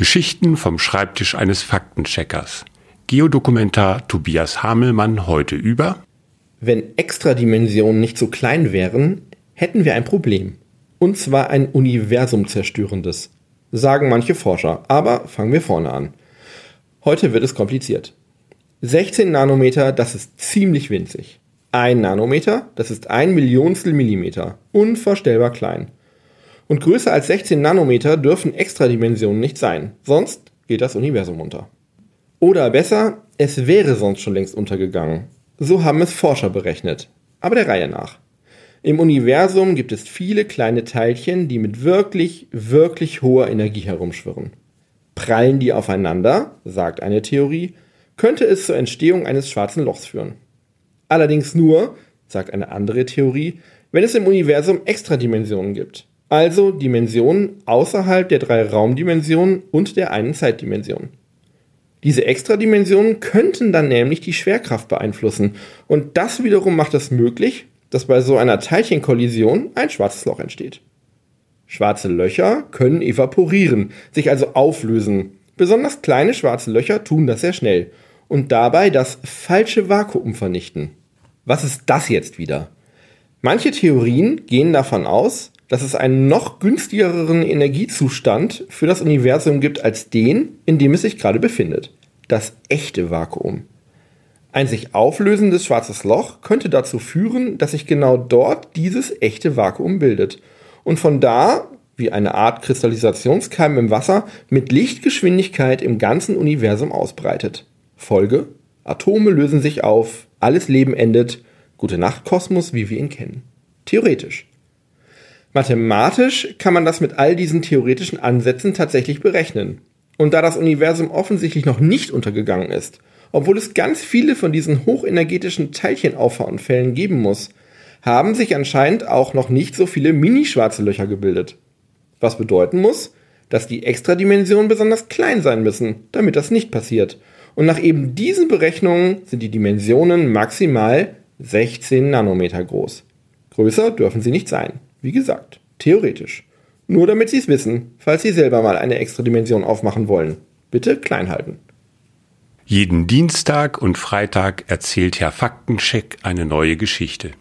Geschichten vom Schreibtisch eines Faktencheckers. Geodokumentar Tobias Hamelmann heute über Wenn Extradimensionen nicht so klein wären, hätten wir ein Problem. Und zwar ein universumzerstörendes. Sagen manche Forscher, aber fangen wir vorne an. Heute wird es kompliziert. 16 Nanometer, das ist ziemlich winzig. Ein Nanometer, das ist ein Millionstel Millimeter. Unvorstellbar klein. Und größer als 16 Nanometer dürfen Extradimensionen nicht sein, sonst geht das Universum unter. Oder besser, es wäre sonst schon längst untergegangen. So haben es Forscher berechnet. Aber der Reihe nach. Im Universum gibt es viele kleine Teilchen, die mit wirklich, wirklich hoher Energie herumschwirren. Prallen die aufeinander, sagt eine Theorie, könnte es zur Entstehung eines schwarzen Lochs führen. Allerdings nur, sagt eine andere Theorie, wenn es im Universum Extradimensionen gibt also Dimensionen außerhalb der drei Raumdimensionen und der einen Zeitdimension. Diese Extradimensionen könnten dann nämlich die Schwerkraft beeinflussen und das wiederum macht es möglich, dass bei so einer Teilchenkollision ein schwarzes Loch entsteht. Schwarze Löcher können evaporieren, sich also auflösen. Besonders kleine schwarze Löcher tun das sehr schnell und dabei das falsche Vakuum vernichten. Was ist das jetzt wieder? Manche Theorien gehen davon aus, dass es einen noch günstigeren Energiezustand für das Universum gibt als den, in dem es sich gerade befindet. Das echte Vakuum. Ein sich auflösendes schwarzes Loch könnte dazu führen, dass sich genau dort dieses echte Vakuum bildet und von da, wie eine Art Kristallisationskeim im Wasser, mit Lichtgeschwindigkeit im ganzen Universum ausbreitet. Folge: Atome lösen sich auf, alles Leben endet, gute Nacht Kosmos, wie wir ihn kennen. Theoretisch. Mathematisch kann man das mit all diesen theoretischen Ansätzen tatsächlich berechnen. Und da das Universum offensichtlich noch nicht untergegangen ist, obwohl es ganz viele von diesen hochenergetischen Teilchenauffahrunfällen geben muss, haben sich anscheinend auch noch nicht so viele mini-schwarze Löcher gebildet. Was bedeuten muss, dass die Extradimensionen besonders klein sein müssen, damit das nicht passiert. Und nach eben diesen Berechnungen sind die Dimensionen maximal 16 Nanometer groß. Größer dürfen sie nicht sein. Wie gesagt, theoretisch. Nur damit Sie es wissen, falls Sie selber mal eine extra Dimension aufmachen wollen. Bitte klein halten. Jeden Dienstag und Freitag erzählt Herr Faktencheck eine neue Geschichte.